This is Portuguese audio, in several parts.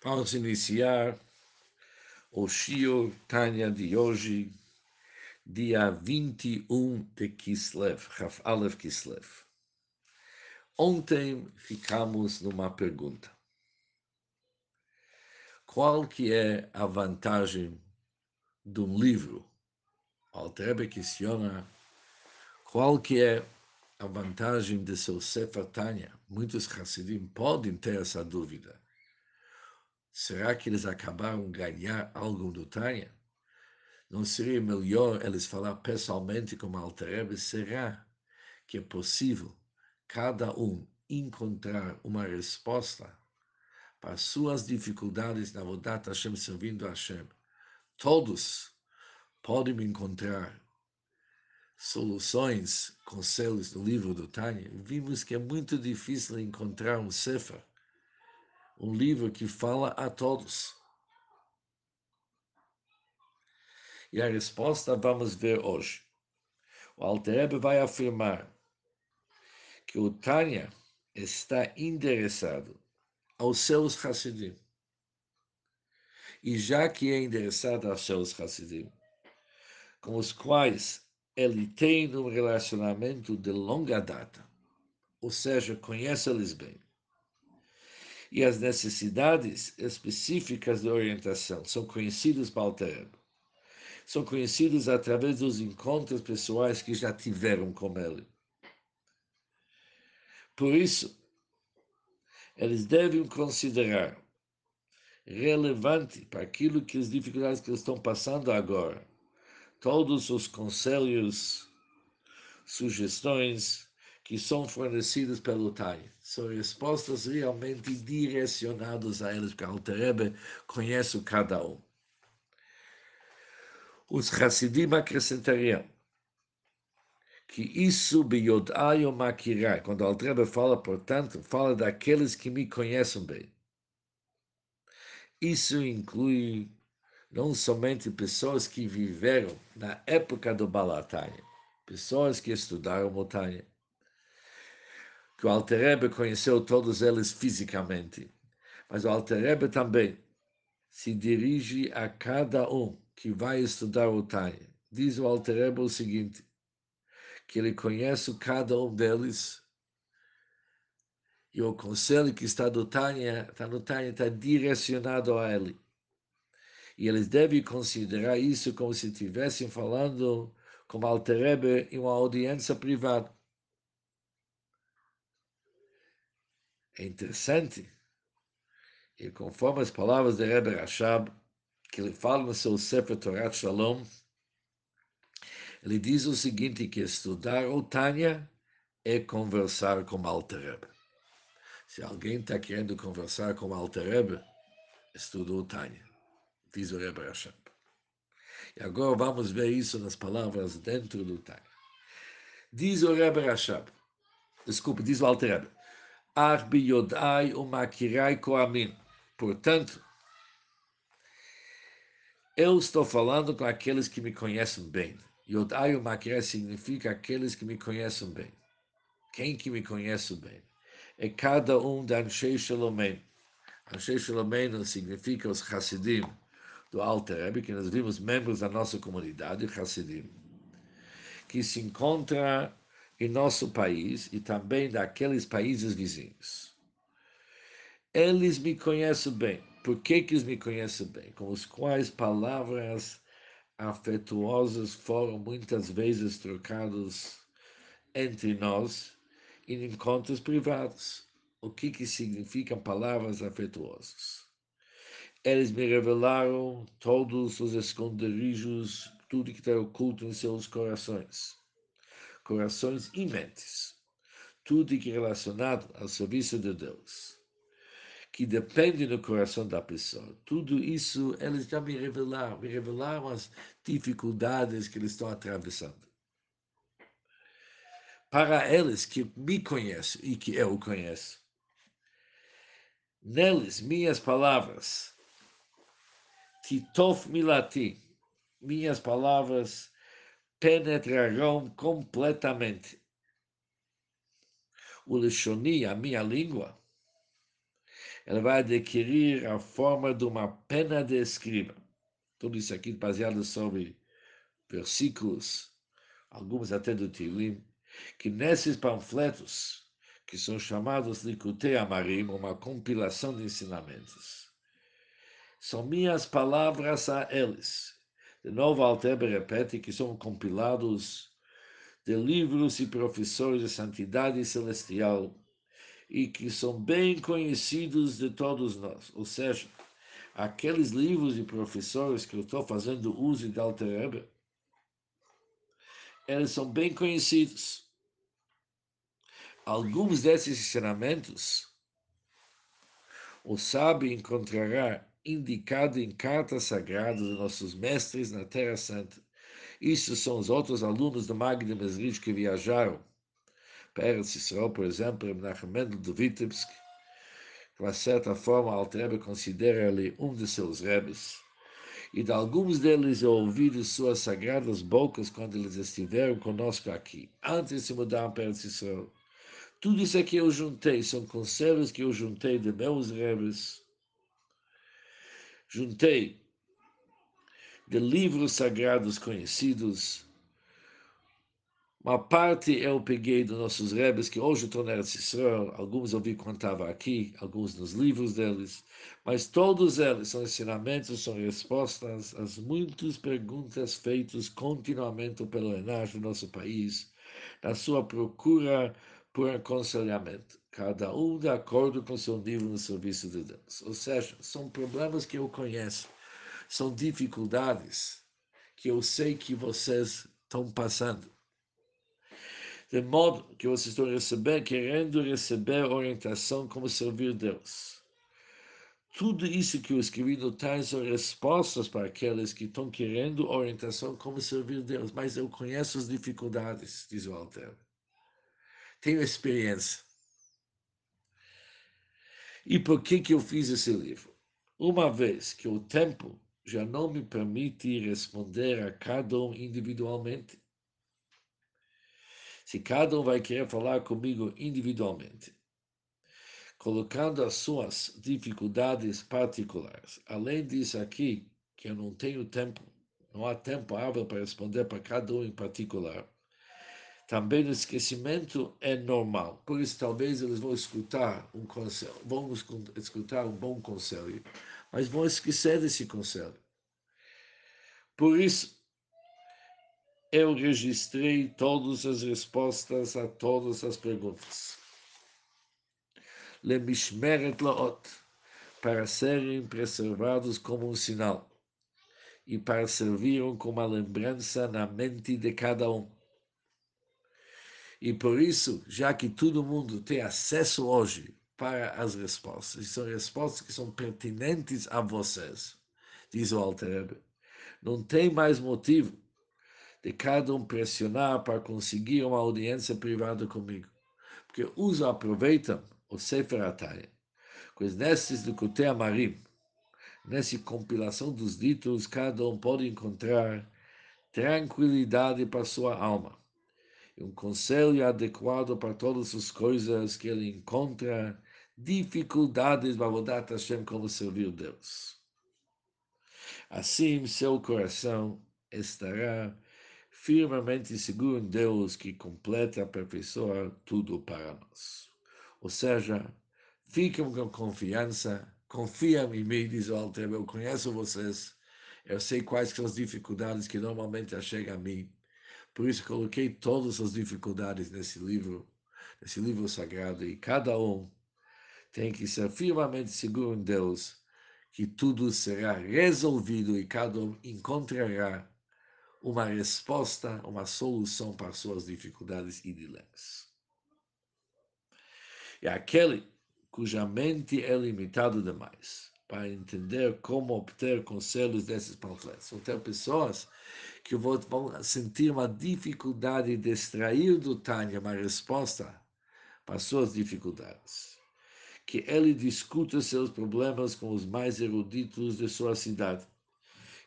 Vamos iniciar o Shio Tanya de hoje, dia 21 de Kislev, Raf Aleph Kislev. Ontem ficamos numa pergunta. Qual que é a vantagem de um livro? Altrebe questiona qual que é a vantagem de seu Sefer Tanya. Muitos Hassidim podem ter essa dúvida Será que eles acabaram ganhar algo do Tânia? Não seria melhor eles falar pessoalmente com a Alterebe? Será que é possível cada um encontrar uma resposta para suas dificuldades na Vodat Hashem servindo a Hashem? Todos podem encontrar soluções, conselhos no livro do Tânia. Vimos que é muito difícil encontrar um Sefer um livro que fala a todos. E a resposta vamos ver hoje. O Alter vai afirmar que o Tânia está endereçado aos seus Hassidim. E já que é endereçado aos seus Hassidim, com os quais ele tem um relacionamento de longa data, ou seja, conhece-lhes bem, e as necessidades específicas de orientação são conhecidas para o Alter São conhecidos através dos encontros pessoais que já tiveram com ele. Por isso, eles devem considerar relevante para aquilo que as dificuldades que eles estão passando agora, todos os conselhos, sugestões, que são fornecidas pelo TAI. São respostas realmente direcionadas a eles, porque Alterebe conhece cada um. Os Hassidim acrescentariam que isso beyodai o makirai, quando Alterebe fala, portanto, fala daqueles que me conhecem bem. Isso inclui não somente pessoas que viveram na época do Balatanya, pessoas que estudaram montanha, que o Alterebe conheceu todos eles fisicamente, mas o Alterebe também se dirige a cada um que vai estudar o Tânia. Diz o Alterebe o seguinte, que ele conhece cada um deles e o conselho que está no Tânia, está no Tânia, está direcionado a ele. E eles devem considerar isso como se estivessem falando com o Alterebe em uma audiência privada. É interessante, e conforme as palavras de Rebbe Rashab, que ele fala no seu Sefer Torah Shalom, ele diz o seguinte, que estudar o Tânia é conversar com Alter Rebbe. Se alguém está querendo conversar com Alter Rebbe, estuda o Tânia, diz o Rebbe Rashab. E agora vamos ver isso nas palavras dentro do Tânia. Diz o Rebbe Rashab, desculpe, diz o Alter Rebbe, Koamin. Portanto, eu estou falando com aqueles que me conhecem bem. Yodai umakirai significa aqueles que me conhecem bem. Quem que me conhece bem? É cada um da Anshei Shalomem. Anshei Shalomem significa os Hassidim do Alter Rebbe, que nós vimos membros da nossa comunidade, Hassidim, que se encontra em nosso país e também daqueles países vizinhos. Eles me conhecem bem. Por que, que eles me conhecem bem? Com os quais palavras afetuosas foram muitas vezes trocadas entre nós em encontros privados. O que, que significam palavras afetuosas? Eles me revelaram todos os esconderijos, tudo que está oculto em seus corações corações e mentes. Tudo que é relacionado ao serviço de Deus, que depende do coração da pessoa. Tudo isso eles já me revelaram, me revelaram as dificuldades que eles estão atravessando. Para eles que me conhecem e que eu conheço, neles minhas palavras, titof milati, minhas palavras penetrarão completamente. O Lishoni, a minha língua, ela vai adquirir a forma de uma pena de escriba. Tudo isso aqui baseado sobre versículos, alguns até do Tilim, que nesses panfletos, que são chamados Likutei Amarim, uma compilação de ensinamentos, são minhas palavras a eles. De novo, Altebe repete que são compilados de livros e professores de santidade celestial e que são bem conhecidos de todos nós. Ou seja, aqueles livros e professores que eu estou fazendo uso de Alter eles são bem conhecidos. Alguns desses ensinamentos o sábio encontrará indicado em cartas sagradas de nossos mestres na Terra Santa. Isso são os outros alunos do Magna Mesrich que viajaram para Eretz Israel, por exemplo, Menachem Mendel de Vitebsk, que, de certa forma, Altrebe considera ele um de seus rebes. E de alguns deles eu ouvi de suas sagradas bocas quando eles estiveram conosco aqui, antes de se mudar para Eretz Israel. Tudo isso aqui eu juntei, são conselhos que eu juntei de meus rebes, juntei de livros sagrados conhecidos. Uma parte eu peguei dos nossos rebes, que hoje estão na Israel, alguns eu vi estava aqui, alguns nos livros deles, mas todos eles são ensinamentos, são respostas às muitas perguntas feitas continuamente pelo Enash do nosso país, na sua procura por aconselhamento, cada um de acordo com seu nível no serviço de Deus. Ou seja, são problemas que eu conheço, são dificuldades que eu sei que vocês estão passando. De modo que vocês estão recebendo, querendo receber orientação como servir Deus. Tudo isso que eu escrevi no Times são respostas para aqueles que estão querendo orientação como servir Deus. Mas eu conheço as dificuldades, diz o Alter tenho experiência. E por que, que eu fiz esse livro? Uma vez que o tempo já não me permite responder a cada um individualmente. Se cada um vai querer falar comigo individualmente, colocando as suas dificuldades particulares. Além disso aqui, que eu não tenho tempo, não há tempo hábil para responder para cada um em particular também o esquecimento é normal. Por isso, talvez eles vão escutar um conselho, vão escutar um bom conselho, mas vão esquecer desse conselho. Por isso, eu registrei todas as respostas a todas as perguntas. Lemishmeret laot, para serem preservados como um sinal e para servirem como uma lembrança na mente de cada um e por isso, já que todo mundo tem acesso hoje para as respostas, são respostas que são pertinentes a vocês, diz o Alter não tem mais motivo de cada um pressionar para conseguir uma audiência privada comigo. Porque os aproveitam o Sefer Ataya, pois nesses do Kutei Amarim, nessa compilação dos ditos, cada um pode encontrar tranquilidade para sua alma um conselho adequado para todas as coisas que ele encontra dificuldades para mudar Hashem como servir Deus. Assim, seu coração estará firmemente seguro em Deus que completa e aperfeiçoa tudo para nós. Ou seja, fiquem com confiança, confia em mim, diz o Alter, eu conheço vocês, eu sei quais são as dificuldades que normalmente chegam a mim, por isso coloquei todas as dificuldades nesse livro, nesse livro sagrado, e cada um tem que ser firmemente seguro em Deus que tudo será resolvido e cada um encontrará uma resposta, uma solução para suas dificuldades e dilemas. E aquele cuja mente é limitado demais para entender como obter conselhos desses panfletos. São ter pessoas que vão sentir uma dificuldade de extrair do Tânia uma resposta para suas dificuldades. Que ele discuta seus problemas com os mais eruditos de sua cidade.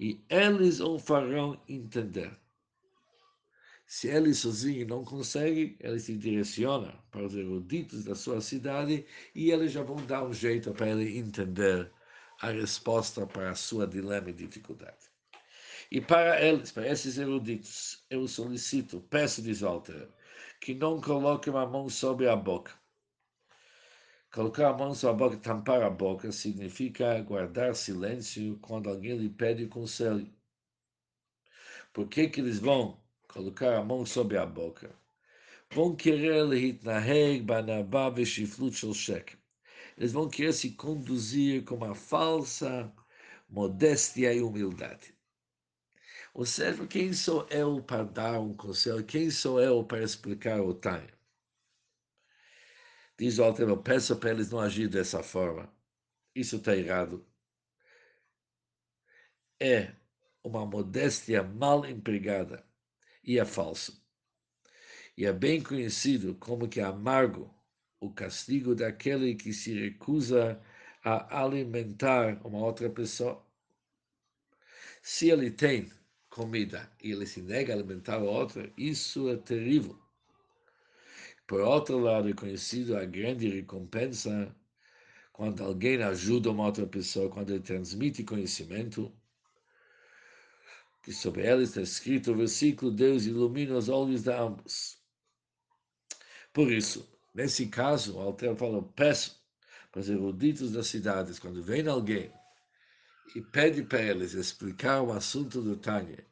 E eles o farão entender. Se ele sozinho não consegue, ele se direciona para os eruditos da sua cidade e eles já vão dar um jeito para ele entender a resposta para a sua dilema e dificuldade. E para eles, para esses eruditos, eu solicito, peço, diz Walter, que não coloquem a mão sobre a boca. Colocar a mão sobre a boca, tampar a boca, significa guardar silêncio quando alguém lhe pede conselho. Por que, que eles vão colocar a mão sobre a boca? Vão querer להתנהג בענווה ושפלות של שקר. Eles vão querer se conduzir com uma falsa modéstia e humildade. Ou seja, quem sou eu para dar um conselho? Quem sou eu para explicar o Tânia? Diz o Alter, eu peço para eles não agir dessa forma. Isso está errado. É uma modéstia mal empregada e é falso. E é bem conhecido como que é amargo o castigo daquele que se recusa a alimentar uma outra pessoa. Se ele tem comida e ele se nega a alimentar o outro, isso é terrível. Por outro lado, é conhecido a grande recompensa quando alguém ajuda uma outra pessoa, quando ele transmite conhecimento, que sobre ela está escrito o versículo: Deus ilumina os olhos de ambos. Por isso, nesse caso, o Alter falou: peço para os eruditos das cidades, quando vem alguém e pede para eles explicar o assunto do Tânia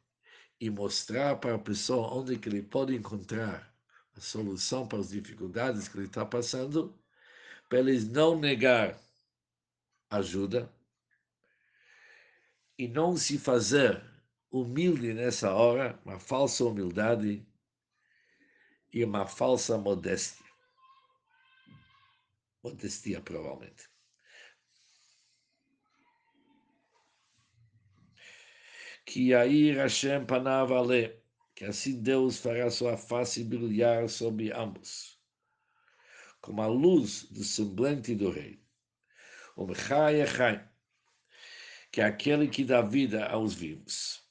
e mostrar para a pessoa onde que ele pode encontrar a solução para as dificuldades que ele está passando, para eles não negar ajuda e não se fazer humilde nessa hora, uma falsa humildade e uma falsa modéstia. Modestia, provavelmente. Que Yair Hashem panav ale, que assim Deus fará sua face brilhar sobre ambos, como a luz do semblante do rei. O Mechai Echai, que é aquele que dá vida aos vivos.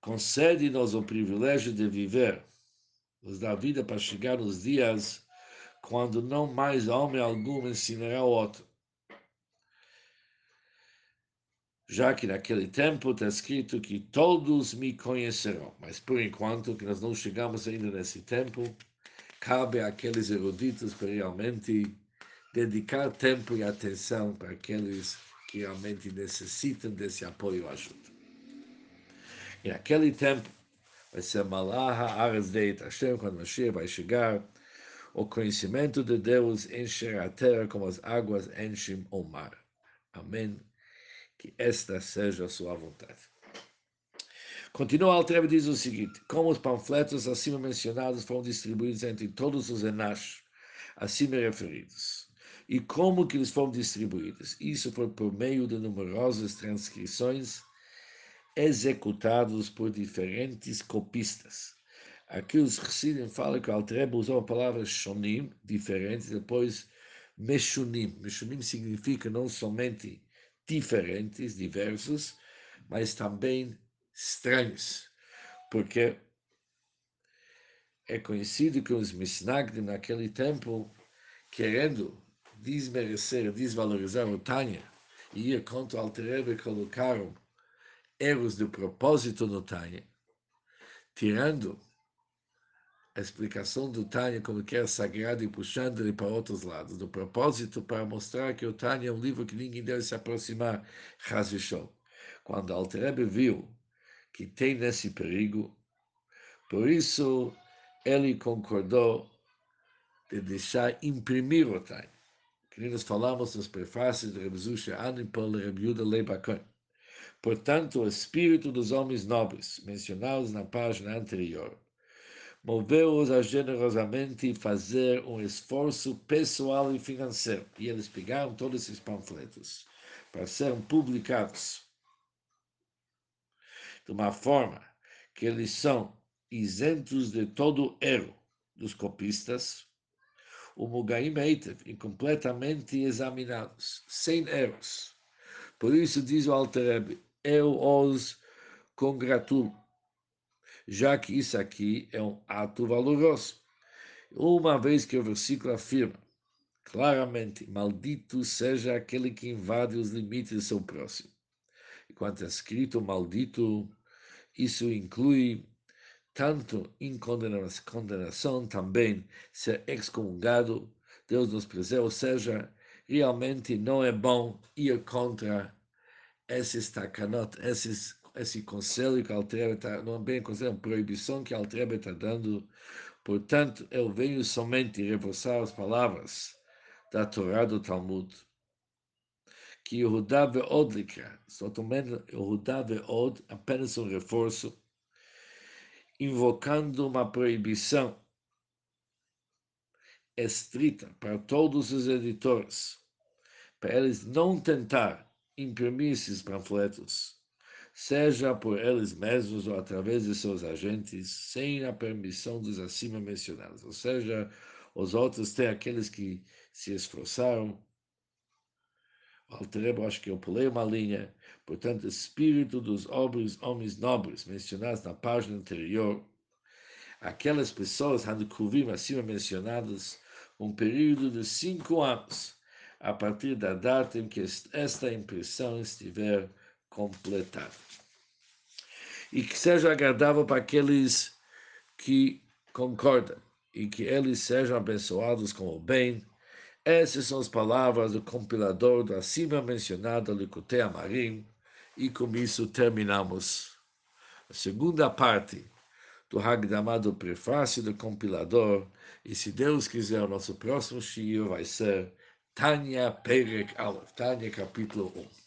Concede-nos o privilégio de viver, nos dá vida para chegar nos dias quando não mais homem algum ensinará o outro já que naquele tempo está escrito que todos me conhecerão. Mas por enquanto que nós não chegamos ainda nesse tempo, cabe àqueles eruditos para realmente dedicar tempo e atenção para aqueles que realmente necessitam desse apoio e ajuda. E naquele tempo vai ser Malaha Ares Deit Hashem, quando Mashiach vai chegar, o conhecimento de Deus encherá a terra como as águas enchem o mar. Amém que esta seja a sua vontade. Continua Altrebe diz o seguinte: como os panfletos acima mencionados foram distribuídos entre todos os enash acima referidos, e como que eles foram distribuídos? Isso foi por meio de numerosas transcrições executadas por diferentes copistas. Aqui os Chassidim falam que o usou a palavra shonim, diferentes, depois meshunim. Meshunim significa não somente diferentes, diversos, mas também estranhos, porque é conhecido que os Misnagdim naquele tempo, querendo desmerecer, desvalorizar o Tânia, e ir contra o Alterebe, colocaram erros de propósito no Tânia, tirando a explicação do Tânia como que é sagrado e puxando ele para outros lados, do propósito para mostrar que o Tânia é um livro que ninguém deve se aproximar, Hazishon. Quando Alterebe viu que tem nesse perigo, por isso ele concordou de deixar imprimir o Tânia. Que nós falamos nos prefácios de Rebzusha Anipol e Rebiuda Leibakon. Portanto, o espírito dos homens nobres, mencionados na página anterior, moveu-os a generosamente fazer um esforço pessoal e financeiro. E eles pegaram todos esses panfletos para serem publicados de uma forma que eles são isentos de todo erro dos copistas, o Mugaim Eitev, e completamente examinados, sem erros. Por isso diz o Alter eu os congratulo já que isso aqui é um ato valoroso. Uma vez que o versículo afirma claramente: Maldito seja aquele que invade os limites do seu próximo. Enquanto é escrito maldito, isso inclui tanto em condenação, também ser excomungado, Deus nos preserva, ou seja, realmente não é bom ir contra esses takanot, esses, esse conselho que a Altreba está, não é bem conselho, é uma proibição que a Altreba está dando. Portanto, eu venho somente reforçar as palavras da Torá do Talmud, que Yehudá Ve'od likra, tomando Yehudá Ve'od, apenas um reforço, invocando uma proibição estrita para todos os editores, para eles não tentar imprimir esses panfletos, seja por eles mesmos ou através de seus agentes, sem a permissão dos acima mencionados. Ou seja, os outros têm aqueles que se esforçaram. Alterebo, acho que eu pulei uma linha. Portanto, espírito dos homens, homens nobres mencionados na página anterior, aquelas pessoas, Handukuvim, acima mencionadas, um período de cinco anos, a partir da data em que esta impressão estiver completada. E que seja agradável para aqueles que concordam e que eles sejam abençoados com o bem. Essas são as palavras do compilador do acima mencionado Likutei Amarim, e com isso terminamos a segunda parte do Hagdamah do prefácio do compilador, e se Deus quiser, o nosso próximo shiur vai ser Tânia Perek Aleph, Tânia capítulo 1.